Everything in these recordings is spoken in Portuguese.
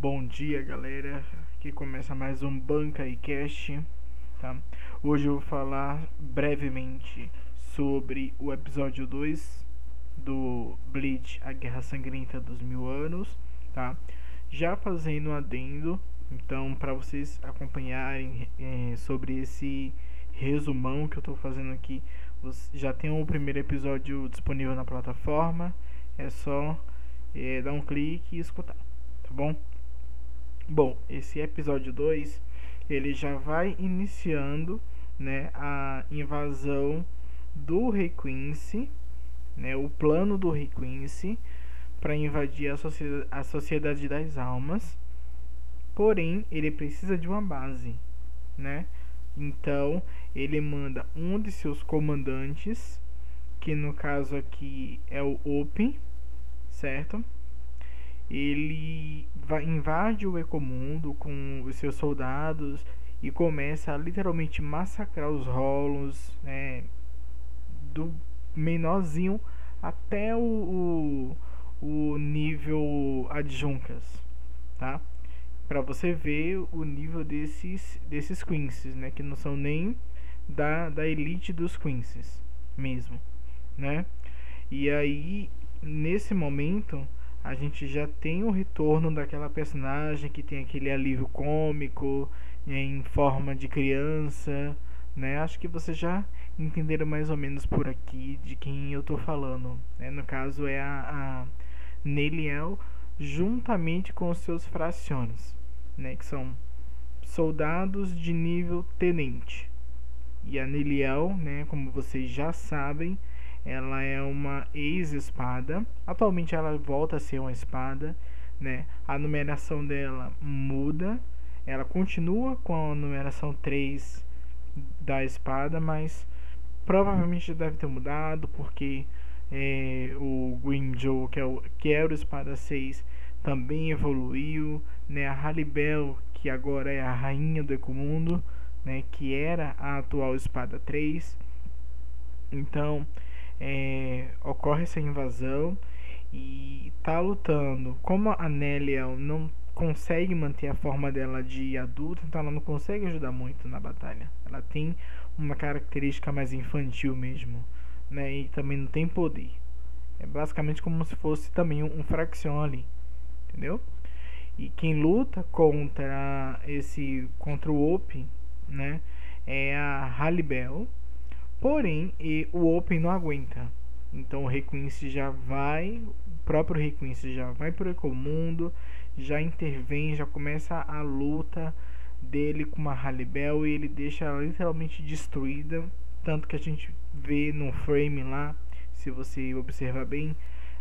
Bom dia, galera. Aqui começa mais um Banca e Cast, tá? Hoje eu vou falar brevemente sobre o episódio 2 do Bleach, a Guerra Sangrenta dos Mil Anos, tá? Já fazendo um adendo, então, para vocês acompanharem é, sobre esse resumão que eu estou fazendo aqui, já tem o primeiro episódio disponível na plataforma, é só é, dar um clique e escutar, tá bom? Bom, esse episódio 2 ele já vai iniciando né, a invasão do Rei Quincy, né, o plano do Rei Quincy para invadir a, sociedade, a Sociedade das Almas. Porém, ele precisa de uma base, né? Então, ele manda um de seus comandantes, que no caso aqui é o Open, certo? Ele invade o Ecomundo com os seus soldados e começa a literalmente massacrar os rolos, né, do menorzinho até o, o, o nível adjuncas, tá? Para você ver o nível desses desses quinces, né, que não são nem da, da elite dos quinces mesmo, né? E aí nesse momento a gente já tem o retorno daquela personagem que tem aquele alívio cômico em forma de criança, né? Acho que vocês já entenderam mais ou menos por aqui de quem eu tô falando. Né? No caso é a, a Neliel juntamente com os seus fraciones, né? Que são soldados de nível tenente. E a Neliel, né? Como vocês já sabem, ela é uma ex-espada. Atualmente ela volta a ser uma espada, né? A numeração dela muda. Ela continua com a numeração 3 da espada, mas provavelmente deve ter mudado porque é, o Green Joe, que, é o, que era o espada 6, também evoluiu, né? A Halibel, que agora é a rainha do Ecomundo, né? Que era a atual espada 3. Então, é, ocorre essa invasão e tá lutando. Como a Neliel não consegue manter a forma dela de adulta, então ela não consegue ajudar muito na batalha. Ela tem uma característica mais infantil mesmo, né? E também não tem poder. É basicamente como se fosse também um, um ali, entendeu? E quem luta contra esse contra o Open, né, é a Halibel, Porém, o Open não aguenta. Então o Requince já vai, o próprio Requince já vai pro Ecomundo, já intervém, já começa a luta dele com uma Halibel e ele deixa ela literalmente destruída. Tanto que a gente vê no frame lá, se você observar bem,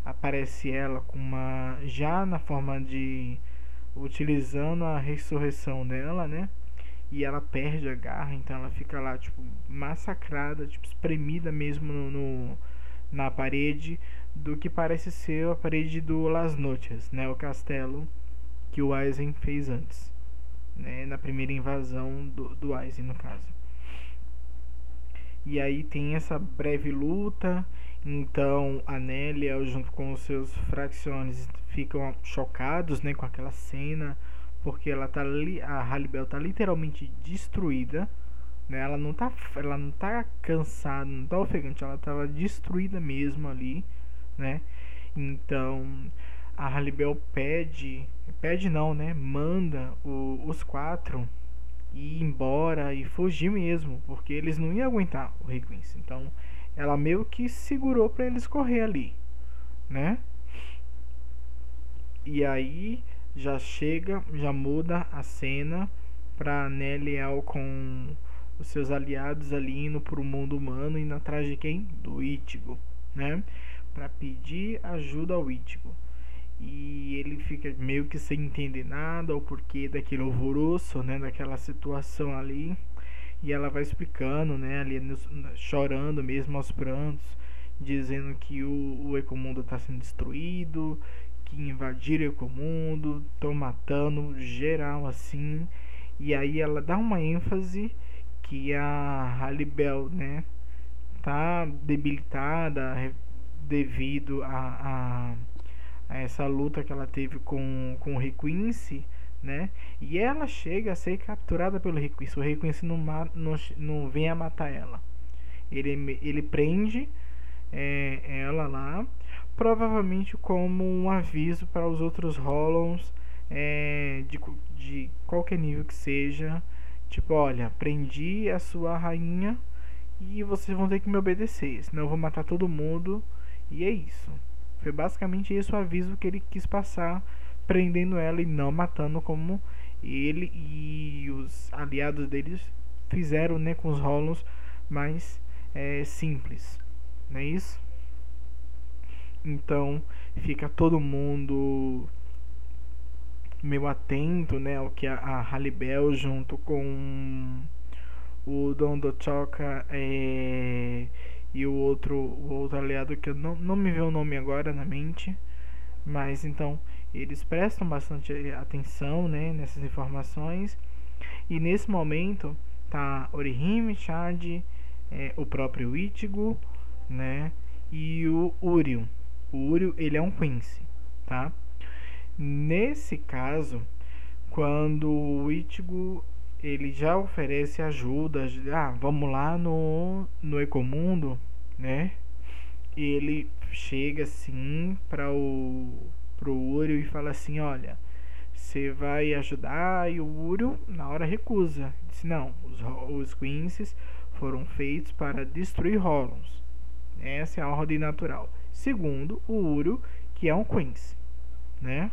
aparece ela com uma. já na forma de. utilizando a ressurreição dela, né? E ela perde a garra, então ela fica lá, tipo, massacrada, tipo, espremida mesmo no, no na parede do que parece ser a parede do Las Noches, né, o castelo que o Aizen fez antes, né, na primeira invasão do, do Aizen, no caso. E aí tem essa breve luta, então a Nélia junto com os seus fracciones ficam chocados, né, com aquela cena, porque ela tá ali, a Halibel tá literalmente destruída, né? Ela não tá, ela não tá cansada, não tá ofegante, ela tava destruída mesmo ali, né? Então, a Halibel pede, pede não, né? Manda o, os quatro ir embora e fugir mesmo, porque eles não iam aguentar o Rei Quincy. Então, ela meio que segurou para eles correr ali, né? E aí já chega, já muda a cena para Neliel com os seus aliados ali indo para o mundo humano indo atrás de quem? Do Ichigo, né? Para pedir ajuda ao Ichigo. E ele fica meio que sem entender nada o porquê daquele alvoroço, né, daquela situação ali. E ela vai explicando, né, ali chorando mesmo aos prantos, dizendo que o, o Ecomundo está sendo destruído, que invadiram o mundo, estão matando geral assim. E aí ela dá uma ênfase que a Halibel, né, tá debilitada devido a, a, essa luta que ela teve com, com o Rei Quincy, né? E ela chega a ser capturada pelo Rei Quincy. O Rei Quincy não, não, não vem a matar ela. Ele, ele prende é, ela lá, provavelmente como um aviso para os outros Hollows é, de, de qualquer nível que seja. Tipo, olha, prendi a sua rainha e vocês vão ter que me obedecer, senão eu vou matar todo mundo. E é isso. Foi basicamente esse o aviso que ele quis passar, prendendo ela e não matando como ele e os aliados deles fizeram né, com os Hollows mais é, simples. Não é isso? Então fica todo mundo meio atento né, ao que a, a Halibel junto com o Don Choca é, e o outro, o outro aliado que eu não, não me veio o nome agora na mente. Mas então eles prestam bastante atenção né, nessas informações. E nesse momento tá Orihime, Chad, é, o próprio Ichigo, né? E o Uriel. O Uriel ele é um Quincy, tá? Nesse caso, quando o Ichigo ele já oferece ajuda, ah, vamos lá no no Ecomundo, né? Ele chega assim para o pro Uriel e fala assim, olha, você vai ajudar e o Uriel na hora recusa. Diz não, os os Quincies foram feitos para destruir Holons. Essa é a ordem natural. Segundo, o Uriel, que é um Quincy, né?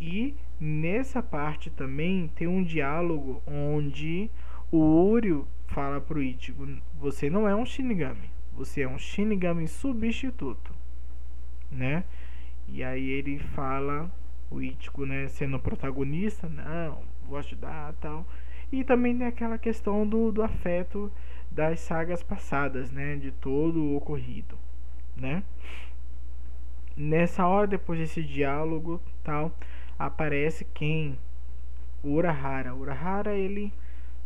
E nessa parte também tem um diálogo onde o Uriel fala pro Ichigo: "Você não é um Shinigami. Você é um Shinigami substituto, né? E aí ele fala, o Ichigo, né, sendo protagonista, não, vou ajudar tal. E também tem aquela questão do, do afeto das sagas passadas, né, de todo o ocorrido, né? Nessa hora, depois desse diálogo, tal, aparece quem? O Urahara. O Urahara, ele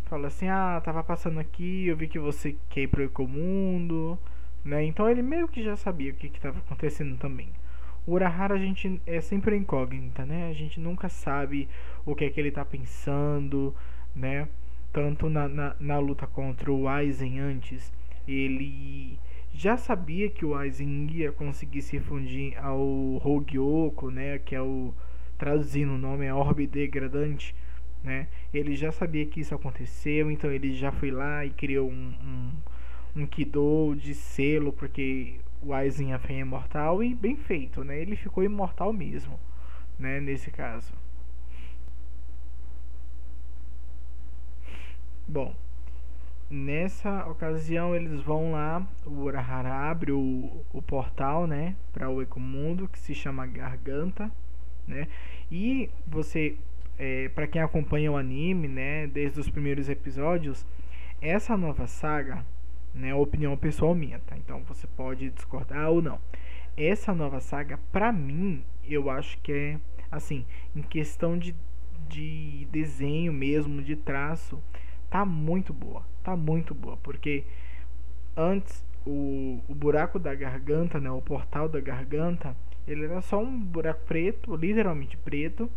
fala assim: "Ah, tava passando aqui, eu vi que você quer ir pro Ecomundo", né? Então ele meio que já sabia o que estava acontecendo também. O Urahara a gente é sempre incógnita, né? A gente nunca sabe o que é que ele tá pensando, né? Tanto na, na, na luta contra o Aizen antes, ele já sabia que o Aizen ia conseguir se fundir ao Hogyoko, né? Que é o traduzindo o nome é orbe degradante, né? Ele já sabia que isso aconteceu, então ele já foi lá e criou um, um, um Kido de selo, porque o Aizen é imortal e bem feito, né? Ele ficou imortal mesmo, né? Nesse caso. Bom, nessa ocasião eles vão lá, o Urahara abre o, o portal, né, para o Ecomundo, que se chama Garganta né? E você, é, para quem acompanha o anime, né, desde os primeiros episódios, essa nova saga, né, opinião pessoal minha, tá? Então você pode discordar ou não. Essa nova saga, pra mim, eu acho que é assim, em questão de, de desenho mesmo, de traço, tá muito boa, tá muito boa, porque antes o, o buraco da garganta, né, o portal da garganta, ele era só um buraco preto, literalmente preto,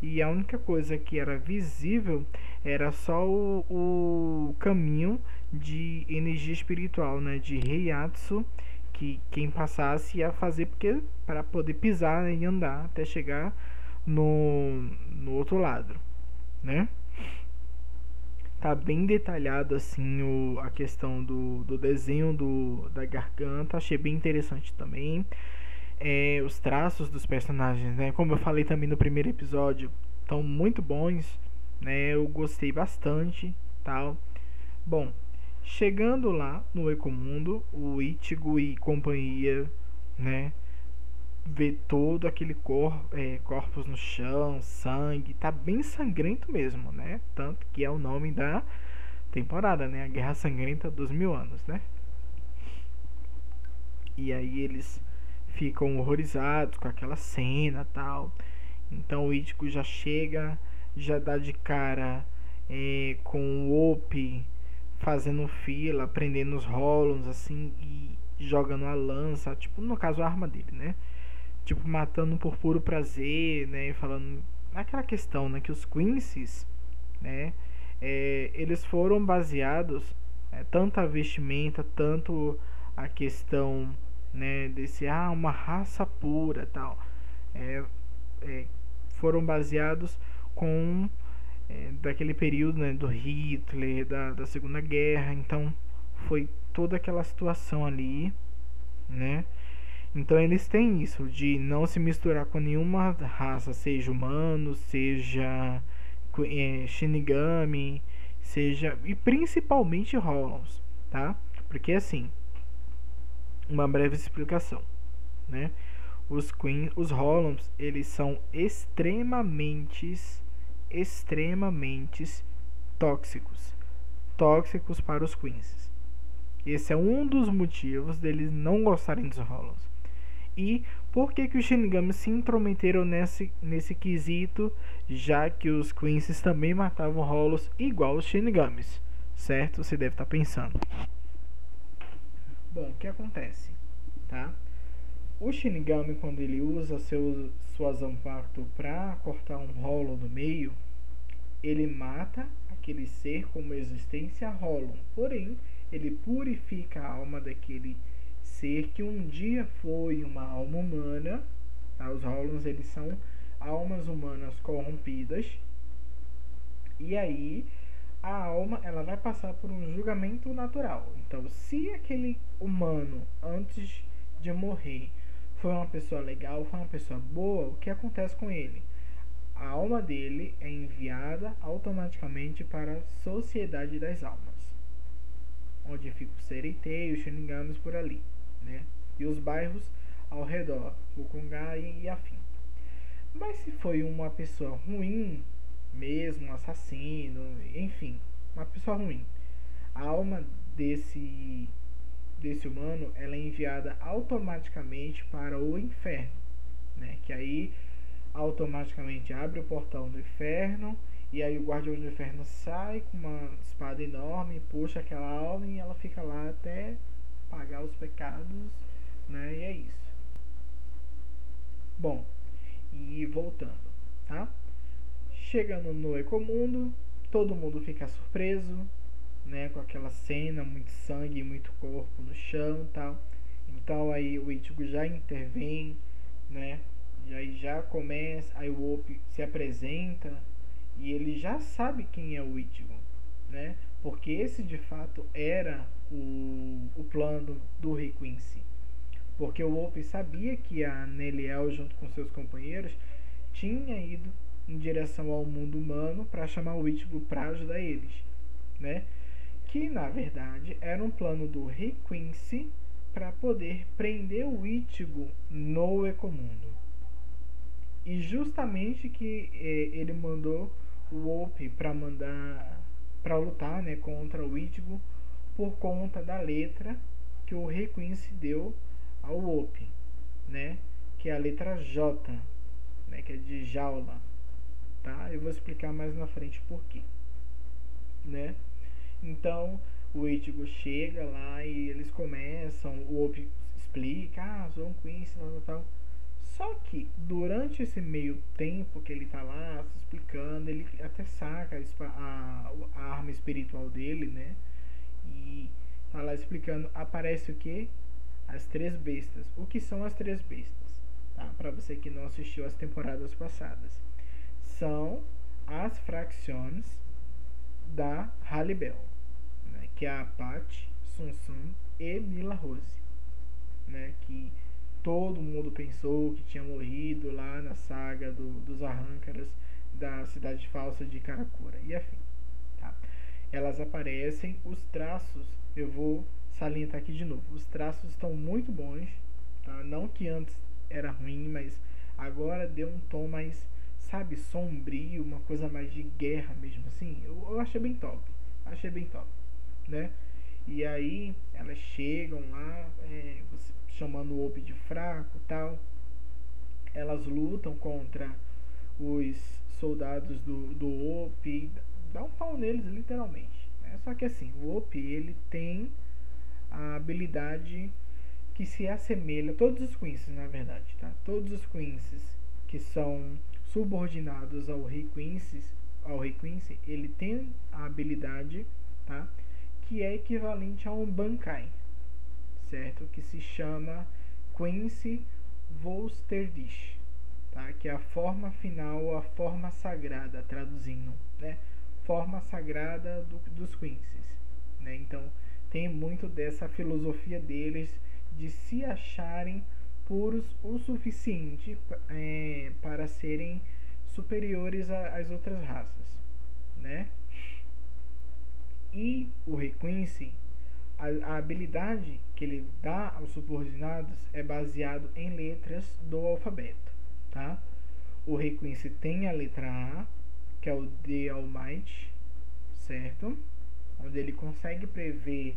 e a única coisa que era visível era só o, o caminho de energia espiritual, né, de Heiatsu, que quem passasse ia fazer porque para poder pisar né, e andar até chegar no, no outro lado, né? Tá bem detalhado assim o, a questão do, do desenho do, da garganta, achei bem interessante também é, os traços dos personagens, né? Como eu falei também no primeiro episódio, estão muito bons, né? Eu gostei bastante, tal. Bom, chegando lá no Ecomundo, o Ichigo e companhia, né? Vê todo aquele cor, é, corpos no chão, sangue, tá bem sangrento mesmo, né? Tanto que é o nome da temporada, né? A Guerra Sangrenta dos Mil Anos, né? E aí eles ficam horrorizados com aquela cena tal. Então o Ichigo já chega, já dá de cara é, com o Op fazendo fila, prendendo os rolos assim e jogando a lança, tipo no caso a arma dele, né? Tipo matando por puro prazer, né, falando naquela questão, né, que os Quincy's, né, é, eles foram baseados é, tanto a vestimenta, tanto a questão, né, desse ah, uma raça pura, tal, é, é foram baseados com é, daquele período né, do Hitler, da, da Segunda Guerra, então foi toda aquela situação ali, né? Então eles têm isso de não se misturar com nenhuma raça, seja humano, seja é, Shinigami, seja e principalmente Hollows, tá? Porque assim, uma breve explicação, né? Os Queen, os Hollows, eles são extremamente extremamente tóxicos, tóxicos para os Queens. Esse é um dos motivos deles não gostarem dos Hollows. E por que, que os Shinigami se intrometeram nesse, nesse quesito, já que os Queens também matavam Hollows igual os Shinigamis? Certo? Você deve estar tá pensando. Bom, o que acontece? Tá? O Shinigami, quando ele usa seu, sua Zanpakuto para cortar um rolo no meio, ele mata aquele ser como existência Hollow. Porém, ele purifica a alma daquele ser que um dia foi uma alma humana. Tá? Os Hollows eles são almas humanas corrompidas. E aí a alma ela vai passar por um julgamento natural. Então, se aquele humano antes de morrer foi uma pessoa legal, foi uma pessoa boa, o que acontece com ele? A alma dele é enviada automaticamente para a sociedade das almas, onde fica o Sereitei os Shinigamis por ali, né? E os bairros ao redor, Kukungai e afim. Mas se foi uma pessoa ruim, mesmo assassino, enfim, uma pessoa ruim, a alma desse desse humano ela é enviada automaticamente para o inferno, né? Que aí automaticamente abre o portão do inferno e aí o guardião do inferno sai com uma espada enorme, puxa aquela alma e ela fica lá até pagar os pecados, né? E é isso. Bom, e voltando, tá? Chegando no Ecomundo, todo mundo fica surpreso, né, com aquela cena, muito sangue, muito corpo no chão tal. Então aí o Ichigo já intervém, né? E aí já começa, aí o Op se apresenta e ele já sabe quem é o Ichigo, né? Porque esse de fato era o, o plano do Rei Quincy. Porque o Op sabia que a Neliel, junto com seus companheiros, tinha ido em direção ao mundo humano para chamar o Ichigo para ajudar eles, né? que na verdade era um plano do Rei Quincy para poder prender o Ichigo no Ecomundo. E justamente que eh, ele mandou o Ope para mandar para lutar, né, contra o Ichigo por conta da letra que o Rei Quincy deu ao Ope, né, que é a letra J, né, que é de jaula, tá? Eu vou explicar mais na frente por quê, né? Então o Ichigo chega lá e eles começam, o Obi explica, ah, Zon Quincy, tal, tal, tal. Só que durante esse meio tempo que ele tá lá se explicando, ele até saca a, a arma espiritual dele, né? E tá lá explicando, aparece o que? As três bestas. O que são as três bestas? Tá? Para você que não assistiu as temporadas passadas. São as fracções da Halibel que é a Pat, Sunsun e Mila Rose, né? Que todo mundo pensou que tinha morrido lá na saga do, dos arrancaras da cidade falsa de Karakura e afim. Elas aparecem, os traços, eu vou salientar aqui de novo, os traços estão muito bons, tá? Não que antes era ruim, mas agora deu um tom mais, sabe, sombrio, uma coisa mais de guerra mesmo assim. Eu, eu achei bem top, achei bem top né? E aí elas chegam lá, é, chamando o Op de fraco tal. Elas lutam contra os soldados do, do Op, dá um pau neles literalmente. Né? Só que assim, o Op ele tem a habilidade que se assemelha, todos os Quincy's na verdade, tá? Todos os Quincy's que são subordinados ao rei Quincy, ao rei Quincy, ele tem a habilidade, tá? Que é equivalente a um Bankai, certo? Que se chama Quincy Volsterdish, tá? Que é a forma final, a forma sagrada, traduzindo, né? Forma sagrada do, dos Quincy's, né? Então tem muito dessa filosofia deles de se acharem puros o suficiente é, para serem superiores às outras raças, né? E o Rei Quincy, a, a, habilidade que ele dá aos subordinados é baseado em letras do alfabeto, tá? O Rei Quincy tem a letra A, que é o The Almighty, certo? Onde ele consegue prever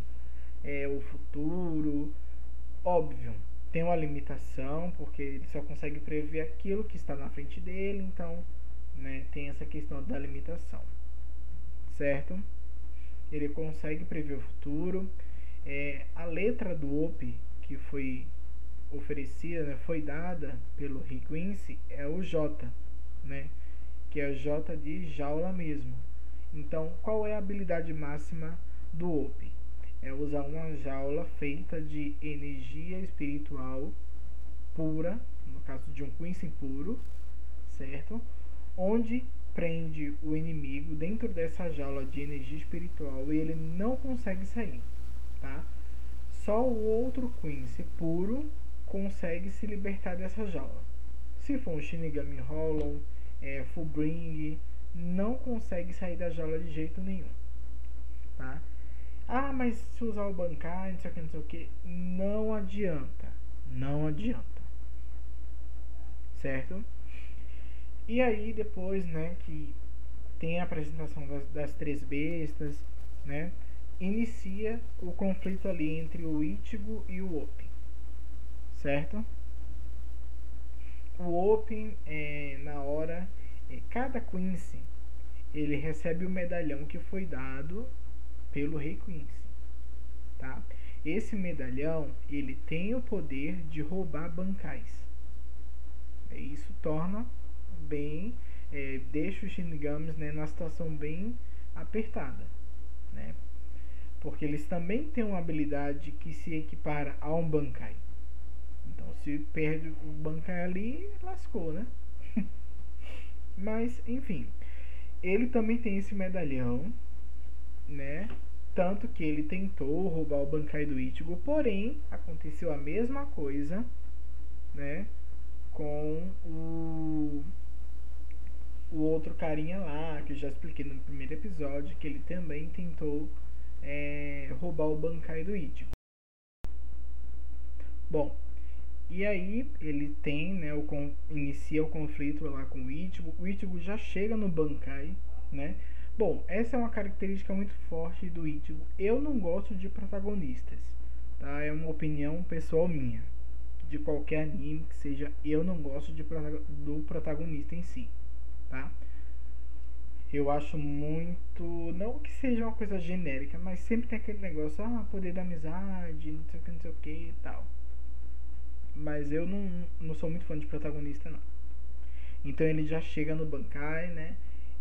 é, o futuro, óbvio, tem uma limitação, porque ele só consegue prever aquilo que está na frente dele, então né, tem essa questão da limitação, certo? Ele consegue prever o futuro. É, a letra do OP que foi oferecida, né, foi dada pelo Rick Quincy, é o J, né, que é J de jaula mesmo. Então, qual é a habilidade máxima do OP? é usar uma jaula feita de energia espiritual pura, no caso de um Quincy puro, certo? Onde prende o inimigo dentro dessa jaula de energia espiritual e ele não consegue sair, tá? Só o outro Quincy puro consegue se libertar dessa jaula. Se for um Shinigami Hollow, é, Fullbring, não consegue sair da jaula de jeito nenhum, tá? Ah, mas se usar o bancário, não sei o que, não sei o que. Não adianta. Não adianta. Certo? E aí depois, né, que tem a apresentação das, das três bestas, né? Inicia o conflito ali entre o Ichigo e o Open. Certo? O Open, é, na hora, é, cada Quincy, ele recebe o medalhão que foi dado pelo rei Quincy, tá? Esse medalhão, ele tem o poder de roubar bancais. Isso torna bem, é, deixa os Shinigamis né, numa situação bem apertada, né? Porque eles também têm uma habilidade que se equipara a um bancai. Se perde o bancai ali, lascou, né? Mas, enfim, ele também tem esse medalhão né? Tanto que ele tentou roubar o Bankai do Ichigo, porém aconteceu a mesma coisa, né? Com o o outro carinha lá, que eu já expliquei no primeiro episódio, que ele também tentou é, roubar o Bankai do Ichigo. Bom, e aí ele tem, né, o, inicia o conflito lá com o Ichigo. O Ichigo já chega no Bankai, né? Bom, essa é uma característica muito forte do Ichigo. Eu não gosto de protagonistas, tá? É uma opinião pessoal minha. De qualquer anime que seja, eu não gosto de, do protagonista em si, tá? Eu acho muito. Não que seja uma coisa genérica, mas sempre tem aquele negócio, ah, poder da amizade, não sei o que, não sei o que e tal. Mas eu não, não sou muito fã de protagonista, não. Então ele já chega no Bankai, né?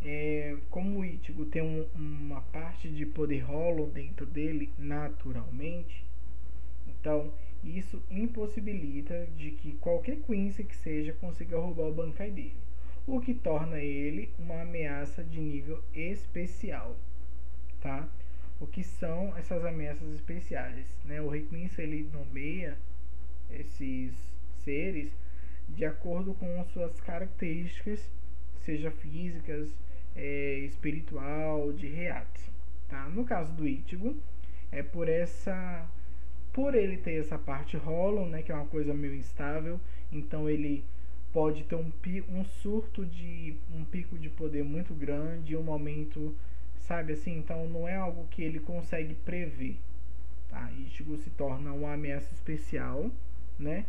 é, como o Ichigo tem um, uma parte de poder hollow dentro dele naturalmente, então isso impossibilita de que qualquer Quincy que seja consiga roubar o Bankai dele, o que torna ele uma ameaça de nível especial, tá? O que são essas ameaças especiais, né? O Rei Quincy ele nomeia esses seres de acordo com suas características, seja físicas, é, espiritual de reato, tá? No caso do Ichigo, é por essa por ele ter essa parte hollow, né, que é uma coisa meio instável, então ele pode ter um, um surto de um pico de poder muito grande, um momento, sabe assim, então não é algo que ele consegue prever, tá? Ichigo se torna uma ameaça especial, né?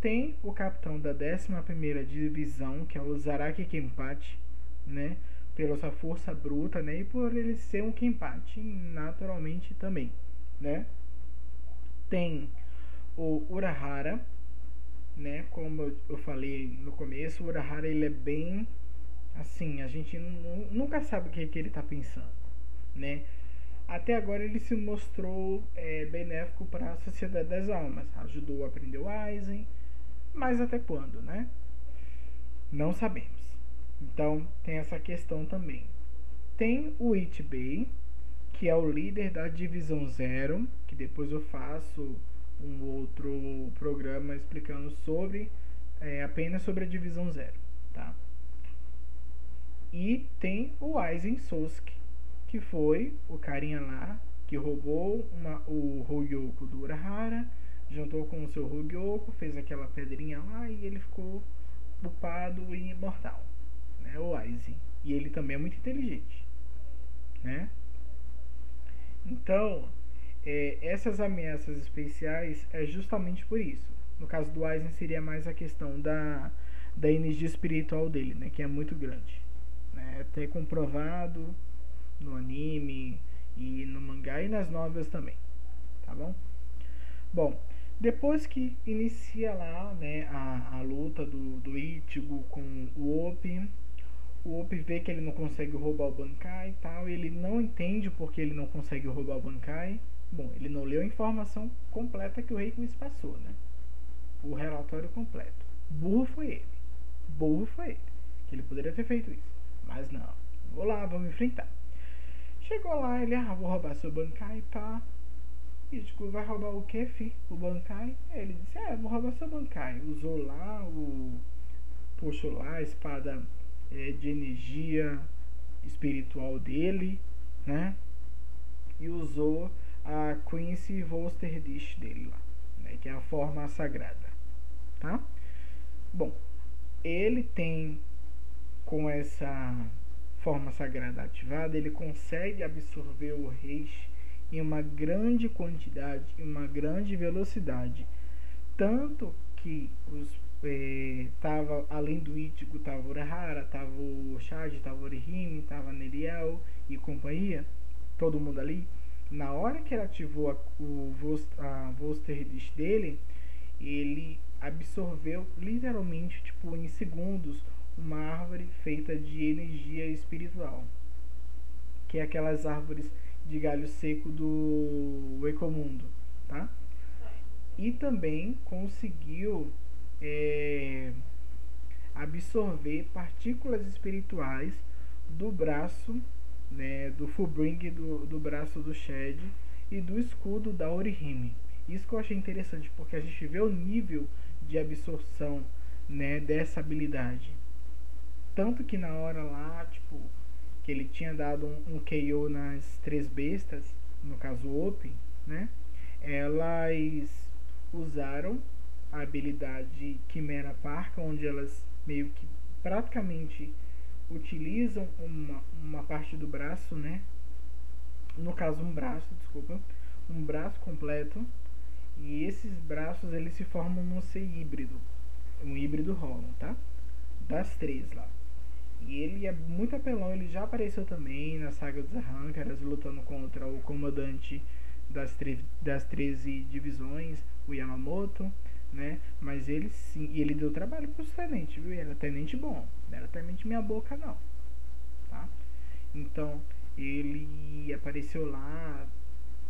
Tem o capitão da 11ª divisão, que é o Zaraki Kenpachi, né? pela sua força bruta, né? E por ele ser um Kenpachi naturalmente também, né? Tem o Urahara, né? Como eu falei no começo, o Urahara ele é bem assim, a gente nunca sabe o que, que ele está pensando, né? Até agora ele se mostrou é, benéfico para a Sociedade das Almas, ajudou a aprender o Aizen, mas até quando, né? Não sabemos. Então tem essa questão também. Tem o Itbay, que é o líder da Divisão Zero, que depois eu faço um outro programa explicando sobre é, apenas sobre a Divisão Zero, tá? E tem o Aizen Sosuke, que foi o carinha lá que roubou uma, o Hogyoku do Urahara, juntou com o seu Hogyoku, fez aquela pedrinha lá e ele ficou upado e imortal, né? O Aizen. E ele também é muito inteligente, né? Então, é, essas ameaças especiais é justamente por isso. No caso do Aizen seria mais a questão da, da energia espiritual dele, né? Que é muito grande. Né? Até comprovado no anime e no mangá e nas novelas também. Tá bom? Bom, depois que inicia lá né, a, a luta do, do Ichigo com o Opi, o Opi vê que ele não consegue roubar o Bankai e tal, e ele não entende porque ele não consegue roubar o Bankai. Bom, ele não leu a informação completa que o Reikmis passou, né? O relatório completo. Burro foi ele. Burro foi ele. Que ele poderia ter feito isso. Mas não. Vou lá, vamos enfrentar. Chegou lá, ele, ah, vou roubar seu Bankai, pá. E tipo, vai roubar o que, fi? O Bankai? Ele disse, é, vou roubar seu Bankai. Usou lá o. Puxou lá a espada é, de energia espiritual dele, né? E usou a Quincy Dish dele lá, né? Que é a forma sagrada, tá? Bom, ele tem com essa forma sagrada ativada, ele consegue absorver o reis em uma grande quantidade, em uma grande velocidade. Tanto que os é, tava além do Ichigo tava o Urahara, tava o Shad, tava o Orihime, tava Neriel e companhia, todo mundo ali. Na hora que ele ativou a, o a Voster dele, ele absorveu literalmente tipo em segundos uma árvore feita de energia espiritual, que é aquelas árvores de galho seco do Ecomundo, tá? E também conseguiu é, absorver partículas espirituais do braço, né, do Fullbring do, do braço do Shed e do escudo da Orihime. Isso que eu achei interessante, porque a gente vê o nível de absorção né, dessa habilidade. Tanto que na hora lá, tipo, que ele tinha dado um, um KO nas três bestas, no caso Open, né? Elas usaram a habilidade Quimera Parca, onde elas meio que praticamente utilizam uma, uma parte do braço, né? No caso, um braço, desculpa, um braço completo. E esses braços eles se formam num ser híbrido, um híbrido Roland, tá? Das três lá. E ele é muito apelão, ele já apareceu também na saga dos Arrancaras, lutando contra o comandante das, das 13 divisões, o Yamamoto, né? Mas ele sim, e ele deu trabalho pros tenentes, viu? Ele era tenente bom, não era tenente minha boca não, tá? Então, ele apareceu lá,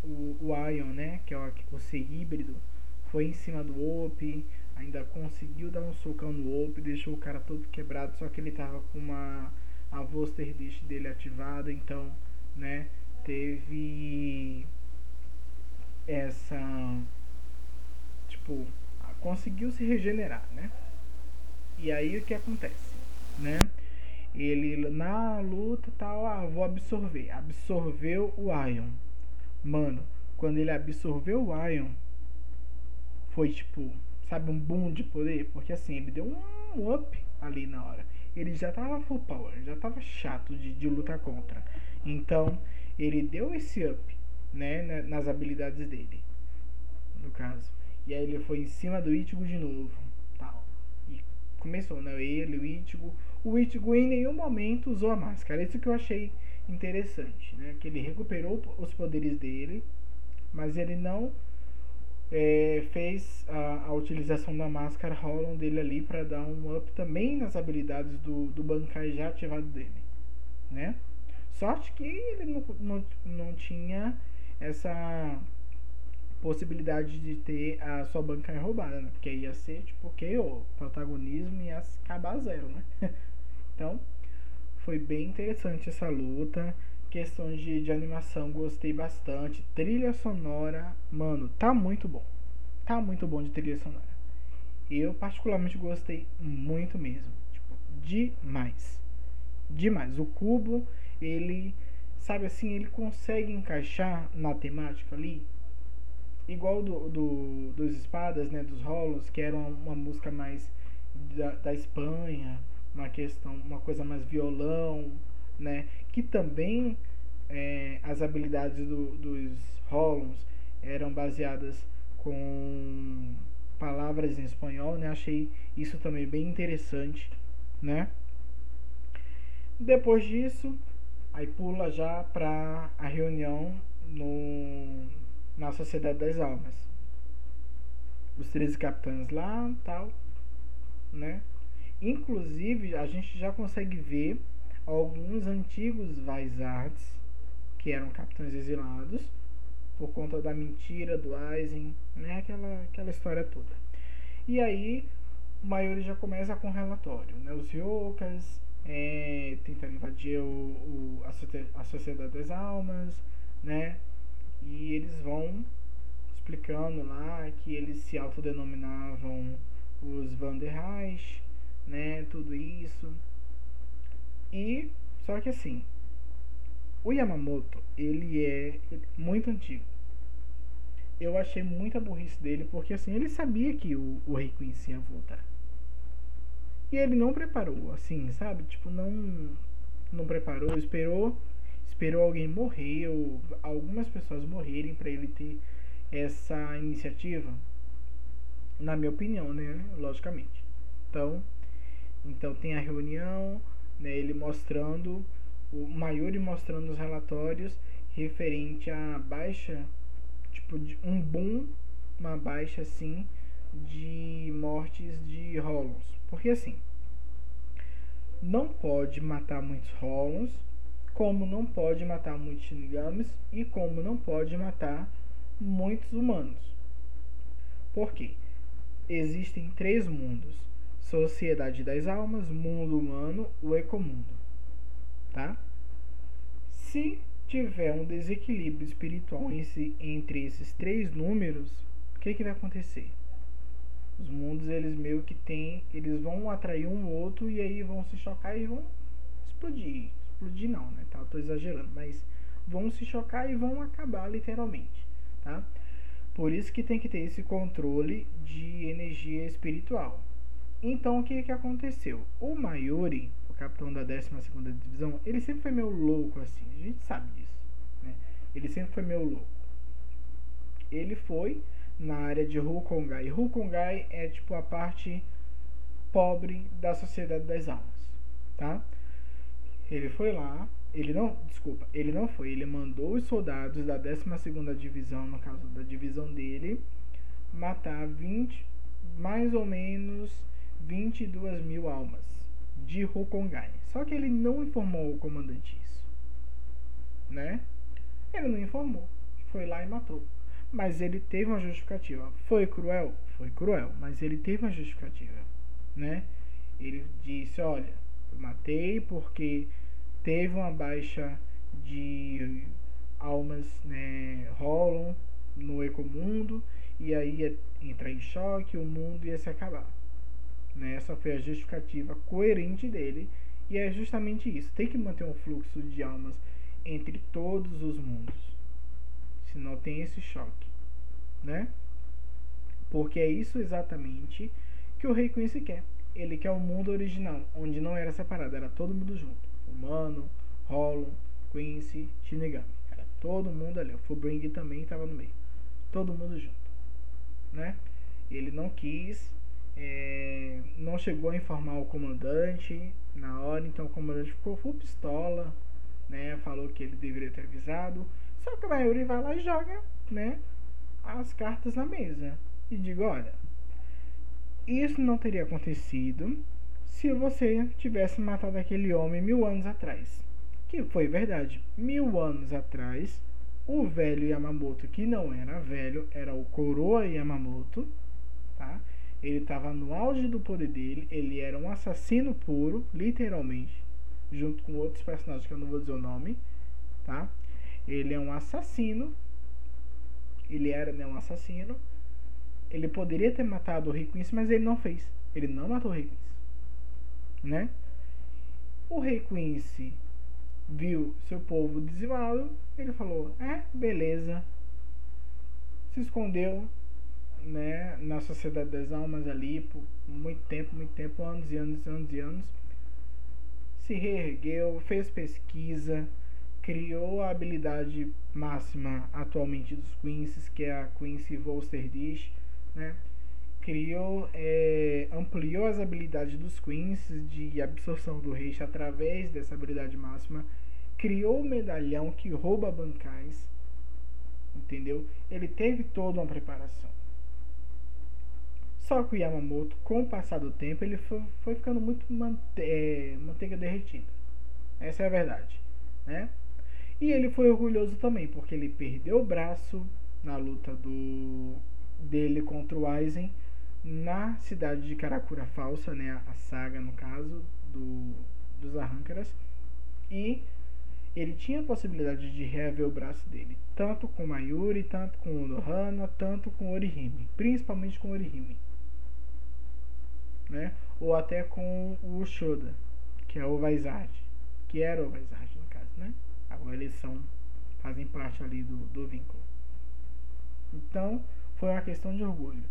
o, o Ion, né? Que é o, o ser híbrido, foi em cima do Op, ainda conseguiu dar um socão no Op, deixou o cara todo quebrado, só que ele tava com uma a Voster Dish dele ativada, então, né, teve essa tipo, conseguiu se regenerar, né? E aí o que acontece, né? Ele na luta tal, ah, vou absorver. Absorveu o Ion. Mano, quando ele absorveu o Ion, foi tipo, sabe, um boom de poder, porque assim, ele deu um up ali na hora. Ele já tava full power, já tava chato de, de lutar contra. Então, ele deu esse up, né, nas habilidades dele. No caso. E aí ele foi em cima do Ichigo de novo. Tal. E começou, né? Ele, o Ichigo. O Ichigo em nenhum momento usou a máscara. Isso que eu achei interessante, né? Que ele recuperou os poderes dele, mas ele não é, fez a, a, utilização da máscara Holland dele ali para dar um up também nas habilidades do, do Bankai já ativado dele, né? Sorte que ele não, não, não tinha essa possibilidade de ter a sua Bankai roubada, né? Porque ia ser tipo que o protagonismo ia acabar zero, né? então foi bem interessante essa luta questões de, de animação, gostei bastante. Trilha sonora, mano, tá muito bom. Tá muito bom de trilha sonora. Eu particularmente gostei muito mesmo. Tipo, demais. Demais. O cubo, ele, sabe assim, ele consegue encaixar na temática ali. Igual do, do dos espadas, né? Dos rolos, que era uma, uma música mais da, da Espanha, uma questão, uma coisa mais violão, né? Que também é, as habilidades do, dos Rollons eram baseadas com palavras em espanhol, né? Achei isso também bem interessante, né? Depois disso, aí pula já para a reunião no, na Sociedade das Almas. Os 13 capitães lá, tal, né? Inclusive, a gente já consegue ver alguns antigos Vaisards, que eram capitães exilados, por conta da mentira do Aizen, né? Aquela, aquela história toda. E aí, o Mayuri já começa com o relatório, né? Os Yokas é, tentando invadir o, o, a, a Sociedade das Almas, né? E eles vão explicando lá que eles se autodenominavam os Van der Reich, né? Tudo isso. E só que assim, o Yamamoto, ele é muito antigo. Eu achei muita burrice dele, porque assim, ele sabia que o, o Rei Quincy ia voltar. E ele não preparou, assim, sabe? Tipo, não não preparou, esperou, esperou alguém morrer ou algumas pessoas morrerem para ele ter essa iniciativa. Na minha opinião, né? Logicamente. Então, então tem a reunião, né, ele mostrando, o Mayuri mostrando os relatórios referente à baixa, tipo, de um boom, uma baixa assim, de mortes de Holons. Porque assim, não pode matar muitos Holons, como não pode matar muitos Shinigamis e como não pode matar muitos humanos. Por quê? Existem três mundos Sociedade das Almas, Mundo Humano, o Ecomundo. Tá? Se tiver um desequilíbrio espiritual entre esses três números, o que, que vai acontecer? Os mundos, eles meio que tem, eles vão atrair um outro e aí vão se chocar e vão explodir. Explodir não, né? Tá? Tô exagerando, mas vão se chocar e vão acabar literalmente, tá? Por isso que tem que ter esse controle de energia espiritual. Então o que que aconteceu? O Mayuri, o capitão da 12 divisão, ele sempre foi meio louco assim. A gente sabe disso, né? Ele sempre foi meio louco. Ele foi na área de Hukongai. Hukongai é tipo a parte pobre da sociedade das almas, tá? Ele foi lá, ele não, desculpa, ele não foi, ele mandou os soldados da 12 divisão, no caso da divisão dele, matar 20 mais ou menos 22 mil almas de Hokongai. Só que ele não informou o comandante isso. Né? Ele não informou. Foi lá e matou. Mas ele teve uma justificativa. Foi cruel? Foi cruel. Mas ele teve uma justificativa. Né? Ele disse: Olha, eu matei porque teve uma baixa de almas né, rolam no ecomundo e aí ia entrar em choque, o mundo ia se acabar. Né? Essa foi a justificativa coerente dele. E é justamente isso. Tem que manter um fluxo de almas entre todos os mundos. Senão tem esse choque. Né? Porque é isso exatamente que o Rei Quincy quer. Ele quer o mundo original, onde não era separado, era todo mundo junto. Humano, Hollow, Quincy, Shinigami. Era todo mundo ali. O Fullbring também estava no meio. Todo mundo junto. Né? Ele não quis é, não chegou a informar o comandante na hora, então o comandante ficou full pistola, né? Falou que ele deveria ter avisado. Só que o Mayuri vai lá e joga, né? as cartas na mesa e digo: olha, isso não teria acontecido se você tivesse matado aquele homem mil anos atrás. Que foi verdade. Mil anos atrás, o velho Yamamoto, que não era velho, era o Coroa Yamamoto? Ele estava no auge do poder dele, ele era um assassino puro, literalmente, junto com outros personagens que eu não vou dizer o nome, tá? Ele é um assassino, ele era né, um assassino. Ele poderia ter matado o Rei mas ele não fez. Ele não matou o Rei né? O Rei Quincy viu seu povo dizimado, ele falou: "É, beleza". Se escondeu, né, na sociedade das almas ali por muito tempo, muito tempo, anos e anos e anos e anos. Se reergueu, fez pesquisa, criou a habilidade máxima atualmente dos Quincy's, que é a Quincy Volster Dish, né? Criou, é, ampliou as habilidades dos Quincy's de absorção do Reich através dessa habilidade máxima, criou o medalhão que rouba bancais, entendeu? Ele teve toda uma preparação. Só que o Yamamoto, com o passar do tempo, ele foi, foi ficando muito mante é, manteiga derretida. Essa é a verdade, né? E ele foi orgulhoso também, porque ele perdeu o braço na luta do dele contra o Aizen na cidade de Karakura Falsa, né? A saga, no caso, do, dos Arrancaras. E ele tinha a possibilidade de reaver o braço dele, tanto com Mayuri, tanto com Nohana, tanto com Orihime, principalmente com Orihime né? Ou até com o Shoda, que é o Vaisard, que era o Vaisard no caso, né? Agora eles são fazem parte ali do, do vínculo. Então, foi uma questão de orgulho.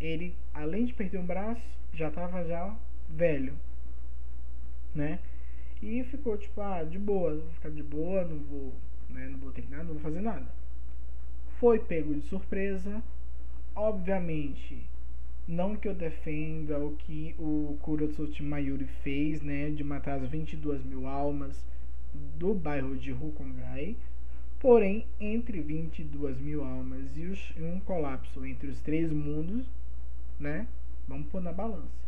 Ele, além de perder um braço, já estava já velho, né? E ficou tipo, ah, de boa, vou ficar de boa, não vou, né, não vou ter nada, não vou fazer nada. Foi pego de surpresa. Obviamente, não que eu defenda o que o Kurotsuchi Mayuri fez, né, de matar as 22 mil almas do bairro de Hukongai, porém, entre 22 mil almas e os, um colapso entre os três mundos, né, vamos pôr na balança.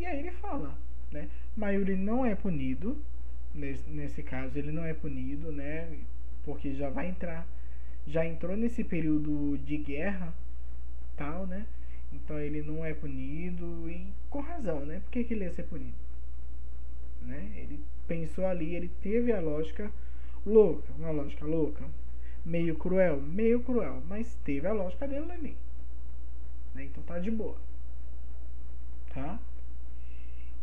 E aí ele fala, né, Mayuri não é punido, nesse, nesse caso ele não é punido, né, porque já vai entrar, já entrou nesse período de guerra, tal, né? Então ele não é punido e com razão, né? Por que, que ele ia ser punido? Né? Ele pensou ali, ele teve a lógica louca, uma lógica louca, meio cruel, meio cruel, mas teve a lógica dele ali. Né? Então tá de boa. Tá?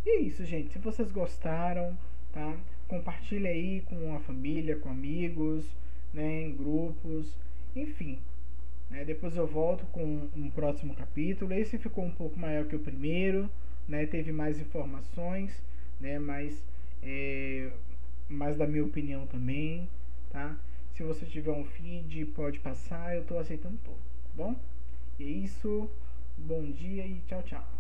E é isso, gente. Se vocês gostaram, tá? Compartilha aí com a família, com amigos, né, em grupos, enfim, né? Depois eu volto com um próximo capítulo. Esse ficou um pouco maior que o primeiro, né? teve mais informações, né? mais, é, mais da minha opinião também. Tá? Se você tiver um feed, pode passar, eu estou aceitando todo. Tá bom? E é isso. Bom dia e tchau, tchau.